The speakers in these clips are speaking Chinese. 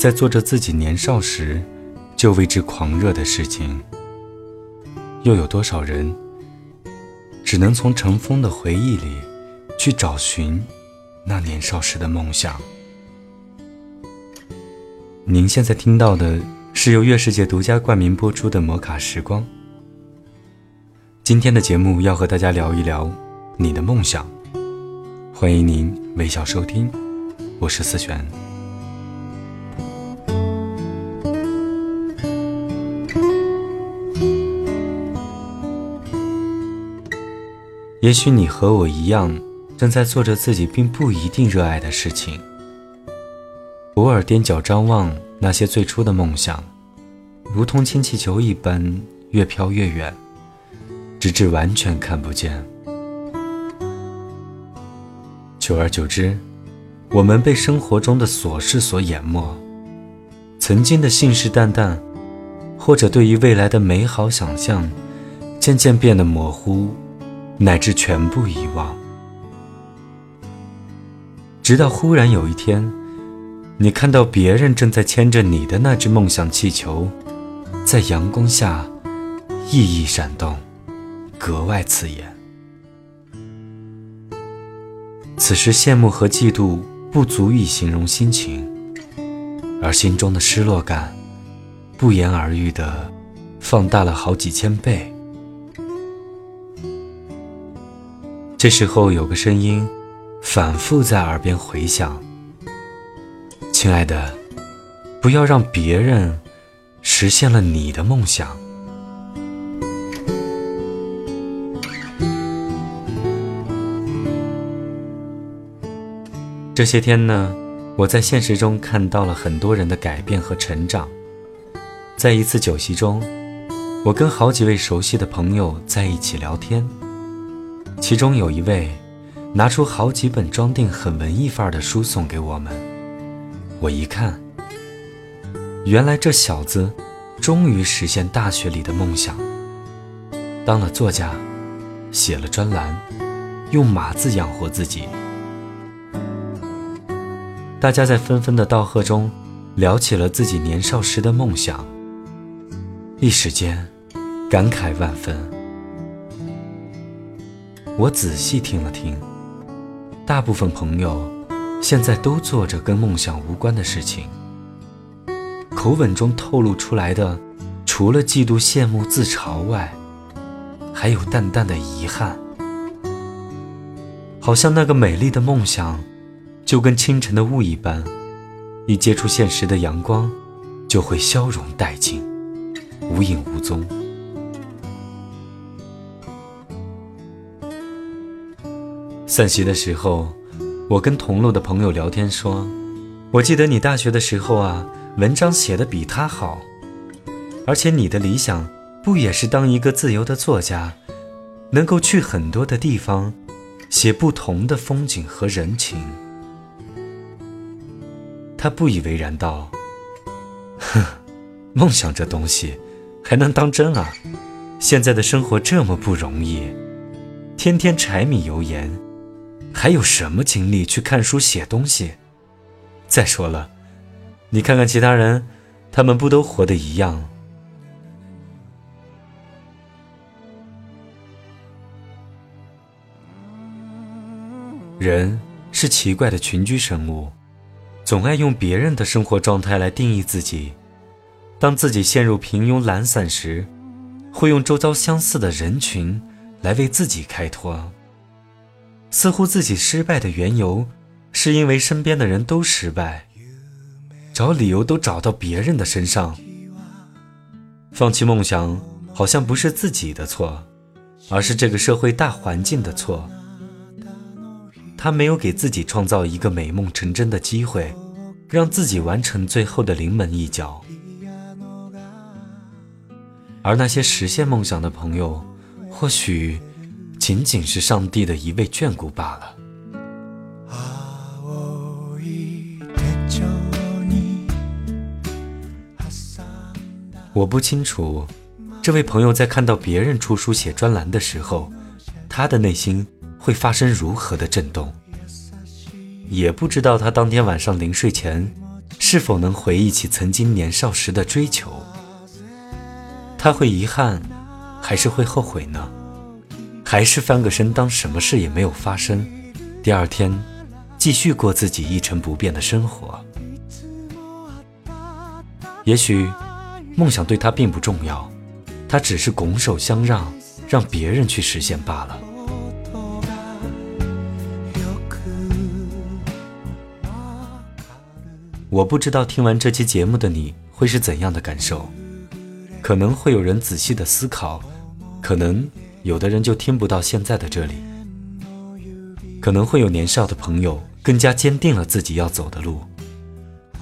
在做着自己年少时就为之狂热的事情？又有多少人只能从尘封的回忆里去找寻那年少时的梦想？您现在听到的是由月世界独家冠名播出的《摩卡时光》。今天的节目要和大家聊一聊你的梦想，欢迎您微笑收听，我是思璇。也许你和我一样，正在做着自己并不一定热爱的事情，偶尔踮脚张望那些最初的梦想，如同氢气球一般越飘越远，直至完全看不见。久而久之，我们被生活中的琐事所淹没，曾经的信誓旦旦，或者对于未来的美好想象，渐渐变得模糊。乃至全部遗忘，直到忽然有一天，你看到别人正在牵着你的那只梦想气球，在阳光下熠熠闪动，格外刺眼。此时羡慕和嫉妒不足以形容心情，而心中的失落感，不言而喻的放大了好几千倍。这时候有个声音反复在耳边回响：“亲爱的，不要让别人实现了你的梦想。”这些天呢，我在现实中看到了很多人的改变和成长。在一次酒席中，我跟好几位熟悉的朋友在一起聊天。其中有一位，拿出好几本装订很文艺范儿的书送给我们。我一看，原来这小子终于实现大学里的梦想，当了作家，写了专栏，用码字养活自己。大家在纷纷的道贺中，聊起了自己年少时的梦想，一时间感慨万分。我仔细听了听，大部分朋友现在都做着跟梦想无关的事情，口吻中透露出来的，除了嫉妒、羡慕、自嘲外，还有淡淡的遗憾，好像那个美丽的梦想，就跟清晨的雾一般，一接触现实的阳光，就会消融殆尽，无影无踪。散席的时候，我跟同路的朋友聊天说：“我记得你大学的时候啊，文章写的比他好，而且你的理想不也是当一个自由的作家，能够去很多的地方，写不同的风景和人情。”他不以为然道：“哼，梦想这东西还能当真啊？现在的生活这么不容易，天天柴米油盐。”还有什么精力去看书写东西？再说了，你看看其他人，他们不都活得一样？人是奇怪的群居生物，总爱用别人的生活状态来定义自己。当自己陷入平庸懒散时，会用周遭相似的人群来为自己开脱。似乎自己失败的缘由，是因为身边的人都失败，找理由都找到别人的身上。放弃梦想，好像不是自己的错，而是这个社会大环境的错。他没有给自己创造一个美梦成真的机会，让自己完成最后的临门一脚。而那些实现梦想的朋友，或许仅仅是上帝的一味眷顾罢了。我不清楚，这位朋友在看到别人出书写专栏的时候，他的内心会发生如何的震动。也不知道他当天晚上临睡前，是否能回忆起曾经年少时的追求。他会遗憾，还是会后悔呢？还是翻个身当什么事也没有发生，第二天继续过自己一成不变的生活？也许。梦想对他并不重要，他只是拱手相让，让别人去实现罢了。我不知道听完这期节目的你会是怎样的感受，可能会有人仔细的思考，可能有的人就听不到现在的这里，可能会有年少的朋友更加坚定了自己要走的路，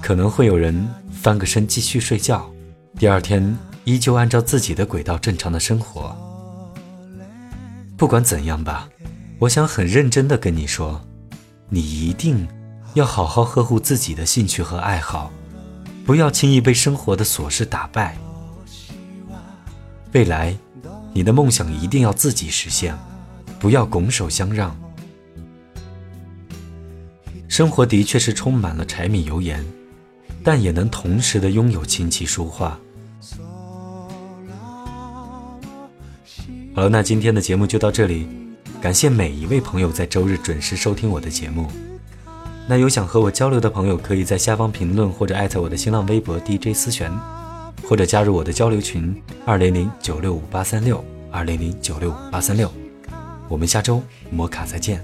可能会有人翻个身继续睡觉。第二天，依旧按照自己的轨道正常的生活。不管怎样吧，我想很认真的跟你说，你一定要好好呵护自己的兴趣和爱好，不要轻易被生活的琐事打败。未来，你的梦想一定要自己实现，不要拱手相让。生活的确是充满了柴米油盐，但也能同时的拥有琴棋书画。好了，那今天的节目就到这里，感谢每一位朋友在周日准时收听我的节目。那有想和我交流的朋友，可以在下方评论或者艾特我的新浪微博 DJ 思璇，或者加入我的交流群二零零九六五八三六二零零九六五八三六。我们下周摩卡再见。